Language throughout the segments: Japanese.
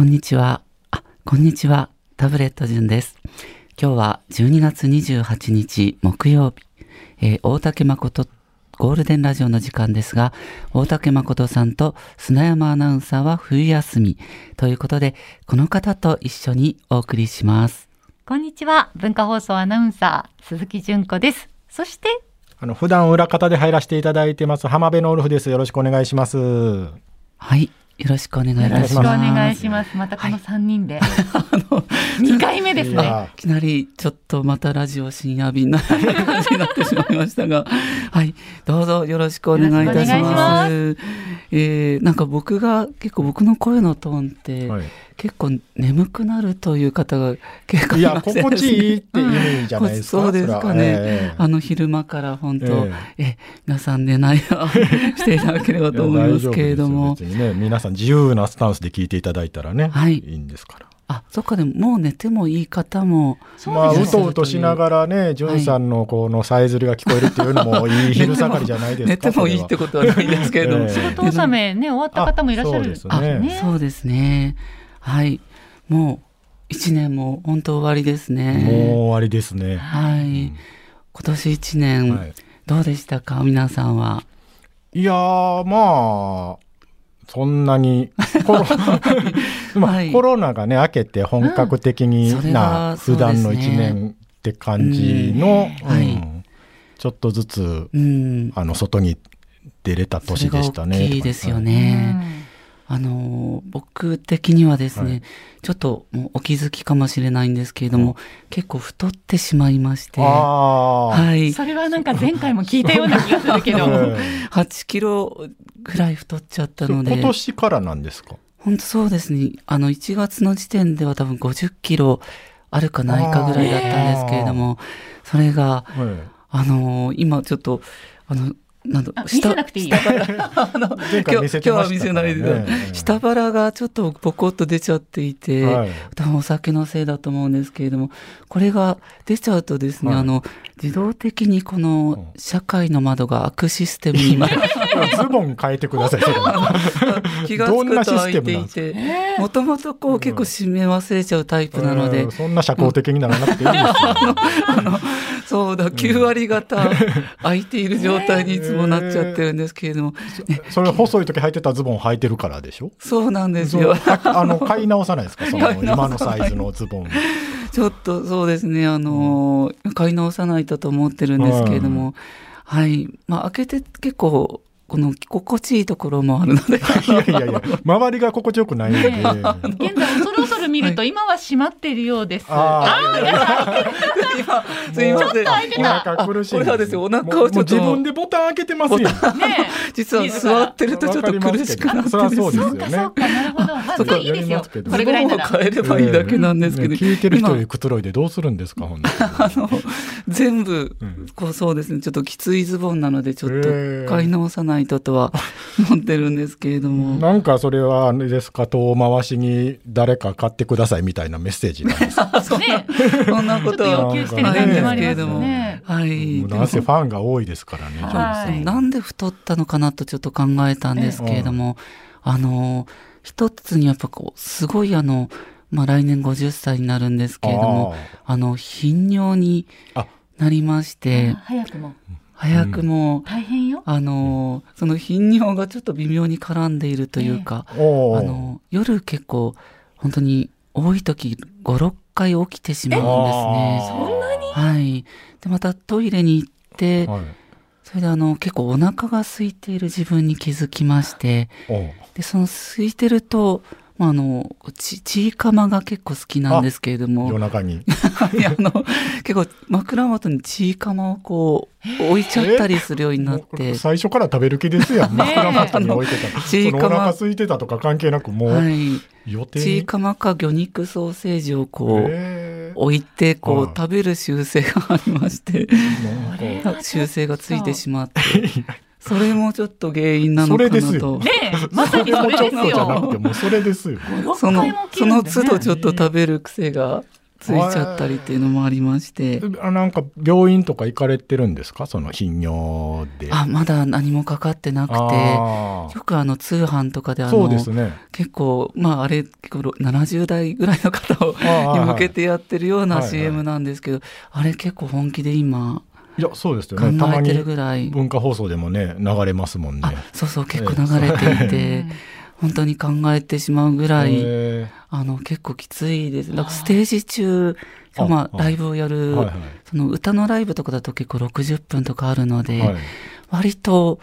こんにちは。あ、こんにちは。タブレット順です。今日は12月28日木曜日、えー大竹誠ゴールデンラジオの時間ですが、大竹誠さんと砂山アナウンサーは冬休みということで、この方と一緒にお送りします。こんにちは。文化放送アナウンサー、鈴木純子です。そして、あの普段裏方で入らせていただいてます浜辺のウルフです。よろしくお願いします。はい。よろしくお願いいたよろしくおします。願いします。またこの3人で。2回目ですね。いきなりちょっとまたラジオ深夜便な感じになってしまいましたが、はい、どうぞよろしくお願いいたしよろしくおま願す。えーなんか僕が結構僕の声のトーンって、はい結構眠くなるという方が結構いやいません心地いいって意味じゃないですか。そうですかね。ええ。あの昼間から本当、ええ。皆さん寝ないようにしていただければと思いますけれども。いや大丈夫ですよ別にね。皆さん自由なスタンスで聞いていただいたらね、はい。いんですから。あそっかでももう寝てもいい方もまあそうですうとうとしながらね、じゅんさんのこのさえずりが聞こえるっていうのもいい昼下がりじゃないですか。寝てもいいってことはないですけれども、ええ。仕事納めね、終わった方もいらっしゃる。あそうですあ、ねそうですね。はい。もう一年も本当終わりですもうね。終わりですね。はい。今年一年、はいどうでしたか？皆さんは。いやーまあそんなに コロ, まあはいコロナがね明けて本格的になうですね普段の1年って感じの、うんはいうんちょっとずつうん。あの外に出れた年でしたね。それが大きいですようね。んあのー、僕的にはですね、はいちょっともうお気づきかもしれないんですけれども、結構太ってしまいまして、ああ、はい。それはなんか前回も聞いたような気がするけど。え8キロぐらい太っちゃったえので。今年からなんですか？本当そうですね。あの、1月の時点では多分50キロあるかないかぐらいだったんですけれども、それが、はいあのー今ちょっと、あの、なんだあ、見せなくていい。よ。今日は見せないで、下腹がちょっとポコッと出ちゃっていて、はい。多分お酒のせいだと思うんですけれども、これが出ちゃうとですね、はい。あの、自動的にこの社会の窓が開くシステムに今、ズボン変えてください。それ。は 気がつどんなシくと開いステムなんですていて、もともとこう結構締め忘れちゃうタイプなのでうん、そんな社交的にならなくていいですよ。そうだ、9割方 空いている状態にいつもなっちゃってるんですけれども、ねそれ細い時履いてたズボン履いてるからでしょ？そうなんですよ。あの 買い直さないですか？その今のサイズのズボン。ちょっとそうですね、あのー買い直さないとと思ってるんですけれども、はい。まあ、開けて結構、この心地いいところもあるので、いやいやいや、周りが心地よくないんで。ね現在恐る恐る見ると、今は閉まっているようです。あ今、すいません。お腹苦しいんこれはですよ、お腹をちょっと、自分でボタン開けてますよ。ね 実は座ってるとちょっと苦しくなってそりゃそうですよえ。ね。そうか、なるほど。まあ、そこいいですよこれぐらいなら。変えればいいだけなんですけど、ね聞いてる人くつろいでどうするんですか、ほん あの全部うん。こうそうですね。ちょっときついズボンなのでちょっと買い直さないととは思ってるんですけれども、なんかそれはあれですか？遠回しに誰か買ってくださいみたいなメッセージなんです。かね、そんなことはちょっと要求してる感じもありますね。はい。なんせファンが多いですからね。はい。なんで太ったのかなとちょっと考えたんですけれども、あの一つにやっぱこうすごいあのまあ来年50歳になるんですけれどもあの頻尿にあ。なりまして。早くも。早くも、大変よ。あのその頻尿がちょっと微妙に絡んでいるというか、あの夜結構本当に多い時56回起きてしまうんですね。そんなにはい。でまたトイレに行って、はいそれであの結構お腹が空いている自分に気づきましてでその空いてると、まあ、あのちちいかまが結構好きなんですけれども夜中に。いやあの結構枕元にちいかまをこう置いちゃったりするようになって。最初から食べる気ですやん。枕元に置いてたら。ちいかまお腹空いてたとか関係なくもうはい、予定に。ちいかまか魚肉ソーセージをこう、置いてこう、はい食べる習性がありまして習性がついてしまってそれもちょっと原因なのかなそれですよとねえ、まさにそれですもうちょっとじゃなくよ。てもうそれですよ。その6回も起きその都度ちょっと食べる癖がついちゃったりっていうのもありまして。あなんか病院とか行かれてるんですか？その頻尿で。あ、まだ何もかかってなくて、よくあの通販とかであのそうですね。結構まああれ結構70代ぐらいの方をに向けてやってるような CM なんですけど、あれ結構本気で今いや、そうですよ考ね。たまえてるにぐらい、文化放送でもね、流れますもんね。あそうそう結構流れていて、本当に考えてしまうぐらい、へあの結構きついです。だからステージ中、まああライブをやる、ーはいはいその歌のライブとかだと結構60分とかあるので、はい割と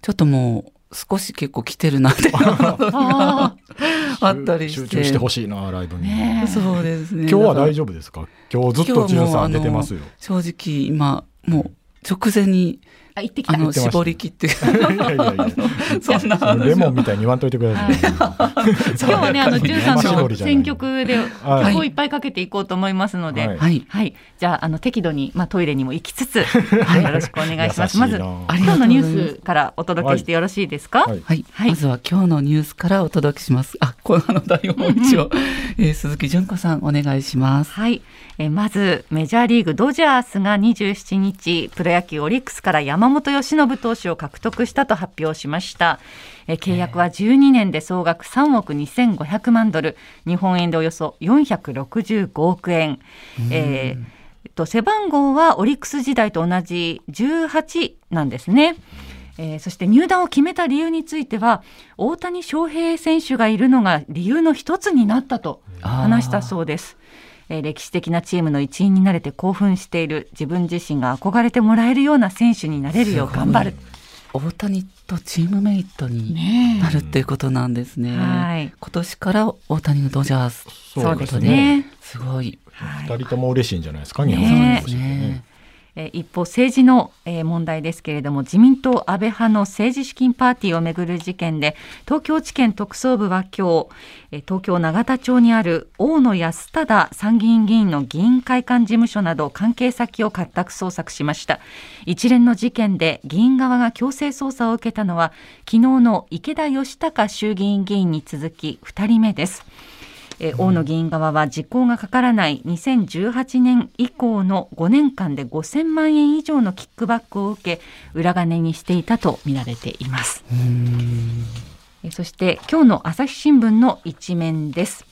ちょっともう少し結構来てるなっていうのが あったりして。集中してほしいな、ライブに。ねえそうですね。今日は大夫丈夫ですか？今日ずっとじゅんさん出てますよ。正直今、もう直前に、あ行ってきた。あの、絞り切って、いやいやいやそんなレモンみたいに言わんといてください。今日はねあのじゅんさんの選曲ではい。曲をいっぱいかけていこうと思いますので、はい。はい、はい。じゃああの適度にまあトイレにも行きつつ、はい、よろしくお願いします。まず今日のニュースからお届けしてよろしいですか？はい。まずは今日のニュースからお届けします。あ、このあの台本を一応、えー鈴木純子さんお願いします。はい、えーまずメジャーリーグドジャースが27日プロ野球オリックスから山本由伸投手を獲得したと発表しました、えー契約は12年で総額3億2500万ドル。日本円でおよそ465億円、えーと背番号はオリックス時代と同じ18なんですね。えーそして入団を決めた理由については大谷翔平選手がいるのが理由の一つになったと話したそうです。えー歴史的なチームの一員になれて興奮している自分自身が憧れてもらえるような選手になれるよう頑張る。大谷とチームメイトにねなるっていうことなんですね。はい今年から大谷のドジャースということで、すねすごい。はい二人とも嬉しいんじゃないですか、ね日本人としてねね。え一方政治の、え問題ですけれども自民党安倍派の政治資金パーティーをめぐる事件で東京地検特捜部は今日、え東京永田町にある大野安忠参議院議員の議員会館事務所など関係先を家宅捜索しました。一連の事件で議員側が強制捜査を受けたのは昨日の池田義孝衆議院議員に続き2人目です。えー大野議員側は時効がかからない2018年以降の5年間で5000万円以上のキックバックを受け裏金にしていたとみられています。えーそして今日の朝日新聞の一面です。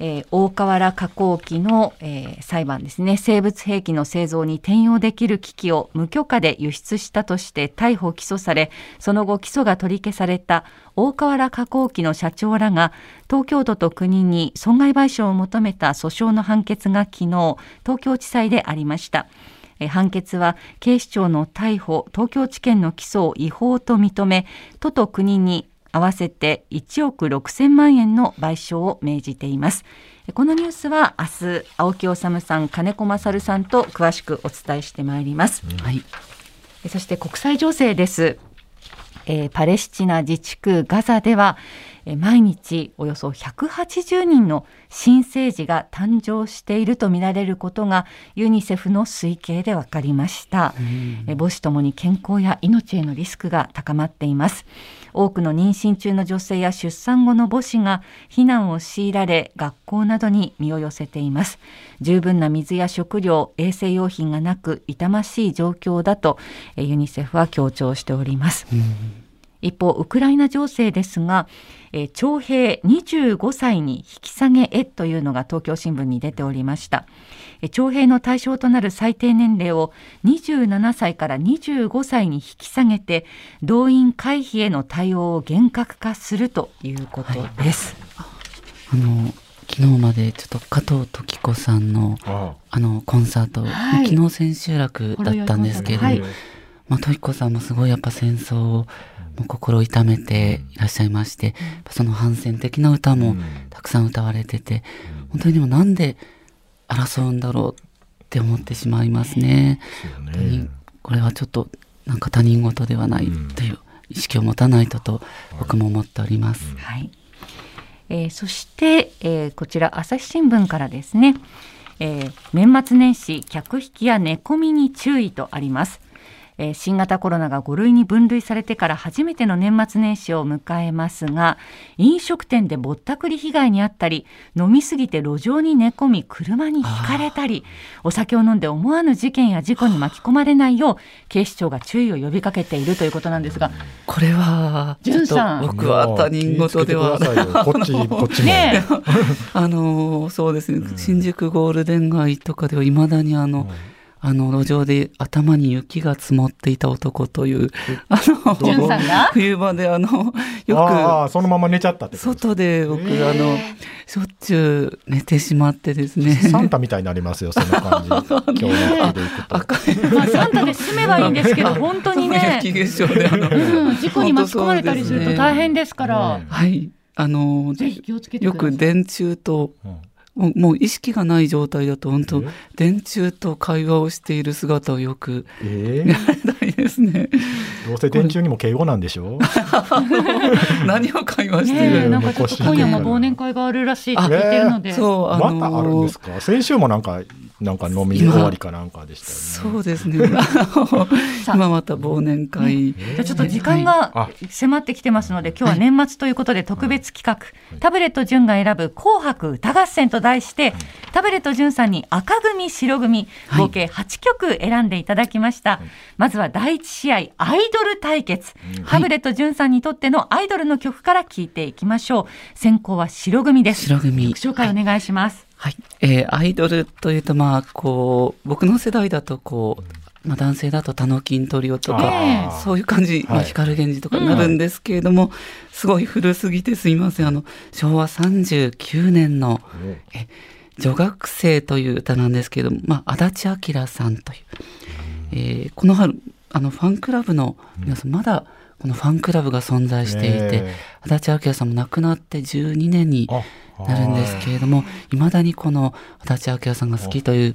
えー大河原加工機の、えー裁判ですね生物兵器の製造に転用できる機器を無許可で輸出したとして逮捕・起訴されその後起訴が取り消された大河原加工機の社長らが東京都と国に損害賠償を求めた訴訟の判決が昨日東京地裁でありました。判決は警視庁の逮捕東京地検の起訴を違法と認め都と国に合わせて1億6000万円の賠償を命じています。このニュースは明日青木治さん金子勝さんと詳しくお伝えしてまいります。はい。そして国際情勢です。えーパレスチナ自治区ガザでは、えー毎日およそ180人の新生児が誕生しているとみられることがユニセフの推計で分かりました、えー母子ともに健康や命へのリスクが高まっています多くの妊娠中の女性や出産後の母子が避難を強いられ学校などに身を寄せています。十分な水や食料衛生用品がなく痛ましい状況だとユニセフは強調しております、一方ウクライナ情勢ですが、えー徴兵25歳に引き下げへというのが東京新聞に出ておりました。えー徴兵の対象となる最低年齢を27歳から25歳に引き下げて動員回避への対応を厳格化するということです、あの、昨日までちょっと加藤時子さんのああ。のコンサート、はい。昨日千秋楽だったんですけれども、はい。まあ、時子さんもすごいやっぱ戦争を心痛めていらっしゃいまして、その反戦的な歌もたくさん歌われてて、本当にでもなんで争うんだろうって思ってしまいますね。そう本当にね。これはちょっとなんか他人事ではないという意識を持たないとと僕も思っております。はいえーそして、えーこちら朝日新聞からですね、えー年末年始客引きや寝込みに注意とあります。えーえー新型コロナが5類に分類されてから初めての年末年始を迎えますが飲食店でぼったくり被害にあったり飲みすぎて路上に寝込み車にひかれたりお酒を飲んで思わぬ事件や事故に巻き込まれないよう警視庁が注意を呼びかけているということなんですがこれは、僕は他人事ではこっち、こっちあのそうですね、新宿ゴールデン街とかではいまだにあの、あの路上で頭に雪が積もっていた男という、あのじゅんさんが？冬場であのよああ、そのまま寝ちゃったって外で僕、あのしょっちゅう寝てしまってですね。サンタみたいになりますよ、その感じ。今日の服で行くと。あ、サンタで住めばいいんですけど本当にね、雪化粧であの、うん、事故に巻き込まれたりすると大変ですから。ねはい。あのぜひ気をつけてよください。く電柱とうんもうもう意識がない状態だと本当え電柱と会話をしている姿をよくえ見られたいですね。どうせ電柱にも敬語なんでしょ？何を会話してる？なんかちょっと今夜も忘年会があるらしいって聞いてるので、そうあのまたあるんですか？先週もなんか、なんか飲み終わりかなんかでしたよね。そうですね。今また忘年会。じゃあちょっと時間が迫ってきてますので、今日は年末ということで特別企画、タブレット純が選ぶ紅白歌合戦と題して、タブレット純さんに赤組、白組、はい合計8曲選んでいただきました。まずは第一試合、アイドル対決。タブレット純さんにとってのアイドルの曲から聞いていきましょう。先行は白組です。白組曲紹介お願いします。はい。えーアイドルというと、まあ、こう、僕の世代だと、こう、まあ、男性だと、タノキントリオとか、ええそういう感じ、まあ、はい光源氏とかになるんですけれども、すごい古すぎてすいません。あの、昭和39年の、え女学生という歌なんですけれども、まあ、足立明さんという、えーこの春、あの、ファンクラブの皆さん、まだ、このファンクラブが存在していて、ね足立明さんも亡くなって12年にあなるんですけれども、いまだにこの足立明さんが好きという、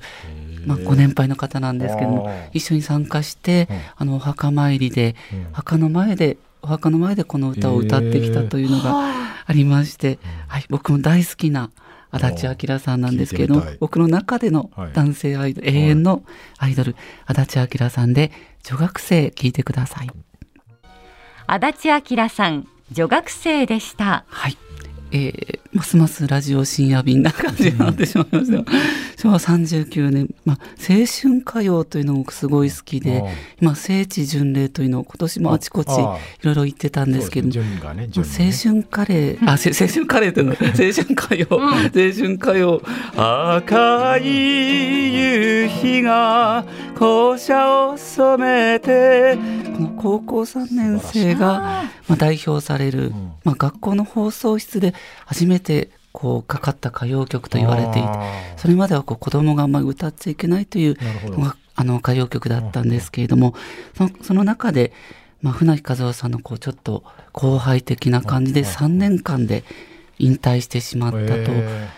まあ、ご年配の方なんですけども一緒に参加してうん、あの、お墓参りで、うん。墓の前で、お墓の前でこの歌を歌ってきたというのがありまして、はい、僕も大好きな足立明さんなんですけれども僕の中でのはい。男性アイドル、永遠のアイドル、足立明さんで、女学生聞いてください。足立明さん、女学生でした。はい。えーますますラジオ深夜便な感じになってしまいました。よ。昭和39年、まあ、青春歌謡というのもすごい好きで、今、聖地巡礼というのを今年もあちこちいあ。ろいろ言ってたんですけど青春カレー、あ、せ青春カレーっていうの、青春歌謡、青春歌謡、赤い夕日が校舎を染めて、この高校3年生が、まあ、代表される、ん。まあ、学校の放送室で初めてこうかかった歌謡曲と言われていて、それまではこう子供があんまり歌っちゃいけないというあの歌謡曲だったんですけれども、そのその中で、まあ、船木和夫さんのこうちょっと後輩的な感じでうん3年間で引退してしまったと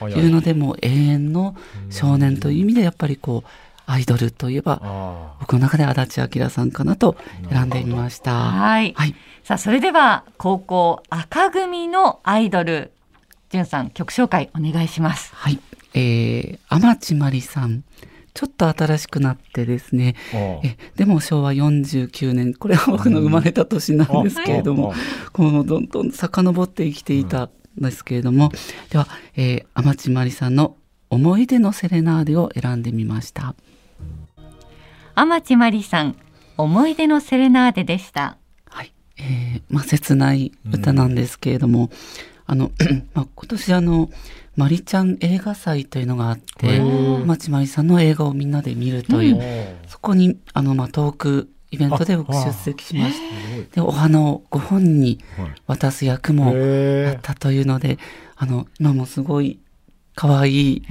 いうので、もう永遠の少年という意味でやっぱりこうアイドルといえばあ僕の中で足立明さんかなと選んでみました。はい。はい。さあ、それでは、高校赤組のアイドル、じゅんさん、曲紹介お願いします。はい。えー、天地真理さん。ちょっと新しくなってですね。え、でも昭和49年、これは僕の生まれた年なんですけれども、このどんどん遡って生きていたんですけれども、では、えー、天地真理さんの思い出のセレナーデを選んでみました。天地真理さん、思い出のセレナーデでした。はい。えー、まあ、切ない歌なんですけれども、あの、まあ、今年あの、マリちゃん映画祭というのがあって、へー天地真理さんの映画をみんなで見るという、ーそこに、あの、まあ、トークイベントで僕あ出席しまして、すごい。で、お花をご本人にはい。渡す役もやへったというので、あの、今もすごい可愛い、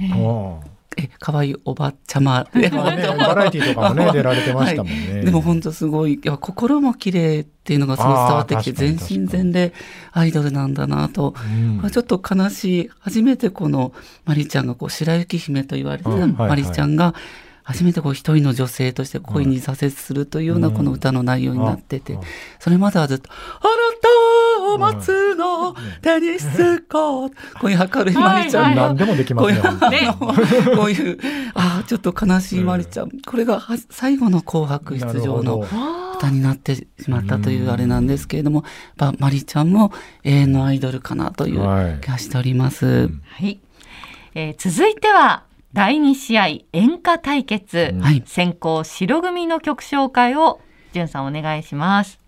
え、可愛いおばちゃま。ねバラエティーとかもね、出られてましたもんね。でも本当すごい、いや心も綺麗っていうのがすごい伝わってきて、全身全霊アイドルなんだなと、うん。ちょっと悲しい、初めてこのマリちゃんがこう白雪姫と言われてたマリちゃんが、初めてこう一人の女性として恋に挫折するというようなこの歌の内容になっててそれまではずっと、あなたを待つの、テニスコート、こういう明るいマリちゃん。が何でもできますね。こういう本当にね。こういう、ああ、ちょっと悲しいマリちゃん。これがは最後の紅白出場の歌になってしまったというあれなんですけれども、まあ、マリちゃんも永遠のアイドルかなというはい。気がしております。はい、えー続いては第2試合演歌対決、はい。先行白組の曲紹介をじゅんさんお願いします。はい。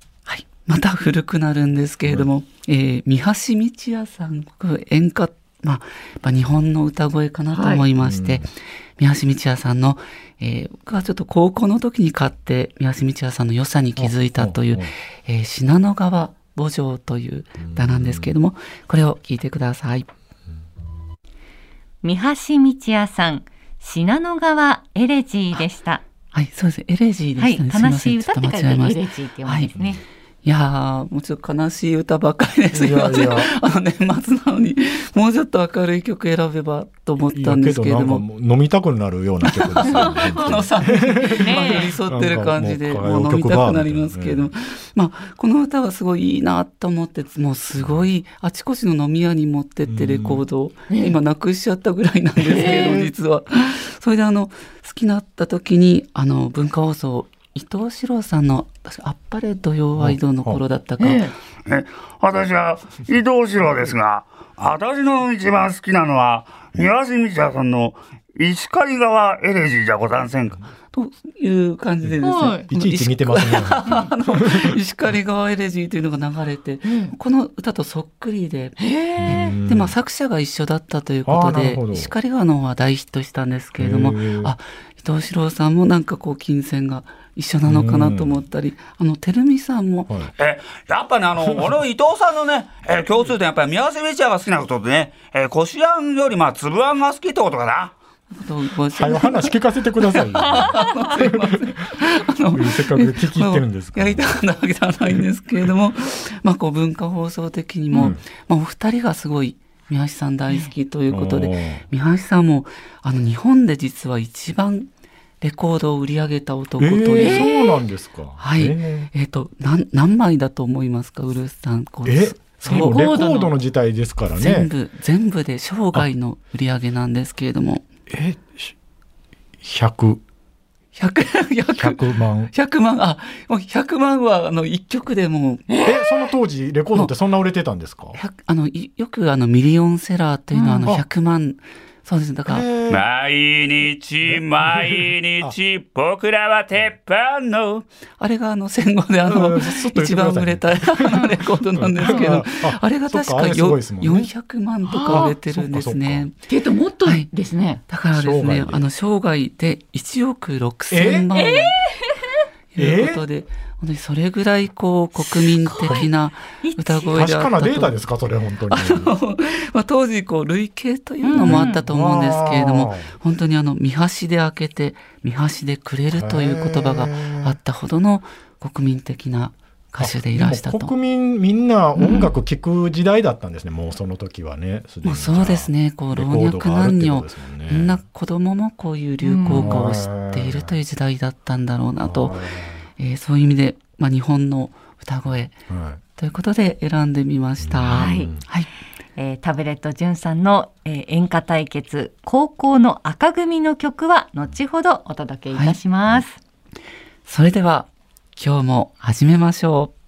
また古くなるんですけれども、えー三橋道也さん、僕演歌、まあ、日本の歌声かなと思いまして、三橋道也さんの、えー僕はちょっと高校の時に買って、三橋道也さんの良さに気づいたというえー信濃川墓場という歌なんですけれども、これを聞いてください。三橋道也さん信濃川エレジーでした。はい、そうです。エレジーではいしたね。すま悲しいせん。ちょっと歌って書いてエ間違えました。レジーって読むんですね、いやー、もうちょっと悲しい歌ばっかりですいません。いやいや。あの年末なのに、もうちょっと明るい曲選べばと思ったんですけれども、飲みたくなるような曲ですよね。あのさ、まあ寄り添ってる感じで、もう飲みたくなりますけれども、まあ、この歌はすごいいいなと思って、もうすごい、あちこちの飲み屋に持ってってレコードを、今なくしちゃったぐらいなんですけれど、実は。それであの、好きになった時に、あの、文化放送、伊藤四郎さんの、あっぱれ土曜ワイドの頃だったか、え私は伊藤四郎ですが、私の一番好きなのは、三橋道也さんの石狩川エレジーじゃござんせんか。という感じでですね、はい。いちいち似てますね。石狩川エレジーというのが流れて、この歌とそっくりで、うんでまあ作者が一緒だったということで石狩川の方は大ヒットしたんですけれどもあ伊藤四郎さんもなんかこう金銭が一緒なのかなと思ったり、あの照美さんも、はい。え、やっぱね、あの、俺の伊藤さんのね、えー共通点、やっぱり宮橋道也が好きなことでね、えー、こしあんより、まあ、粒あんが好きってことかな。はい。い、話聞かせてくださいよ。せっかく聞き入ってるんです。やりたかったわけではないんですけれども、まあこう文化放送的にも、うん。まあお二人がすごい三橋さん大好きということで、三橋さんもあの日本で実は一番レコードを売り上げた男えという、ー、そうなんですか。はい。ええっ、と何何枚だと思いますかウルスさんえそう。レコードの時代ですからね。全部全部で生涯の売り上げなんですけれども。え、し100、100 100 100万。100万。あもう100万はあの1曲でも。うえ、その当時、レコードってそんな売れてたんですか？100あのいよくあのミリオンセラーというのはあのうん。あ。100万、そうですね。だから、えー。毎日、毎日、僕らは鉄板の。あれがあの戦後であの、一番売れたあ のレコードなんですけどあああれが確かあれすかよごいですもんね。400万とか売れてるんですあね。っていうともっとですね、だからですねあの生涯で1億6000万えということで、本当にそれぐらいこう国民的な歌声であったと。確かなデータですか、それ、本当に。まあ、当時こう累計というのもあったと思うんですけれども、うん本当にあの見橋で開けて見橋でくれるという言葉があったほどの国民的な歌手でいらしたと。でも国民みんな音楽聴く時代だったんですね、もうその時はね。すでに。もうそうですね。こうレ老若コードがあるっ男女てことですもんね。みんな子供もこういう流行歌を知っているという時代だったんだろうなと、えーそういう意味で、まあ、日本の歌声。はい。ということで選んでみました。はい。はい。えータブレットじゅんさんの、えー演歌対決高校の赤組の曲は後ほどお届けいたします、それでは今日も始めましょう。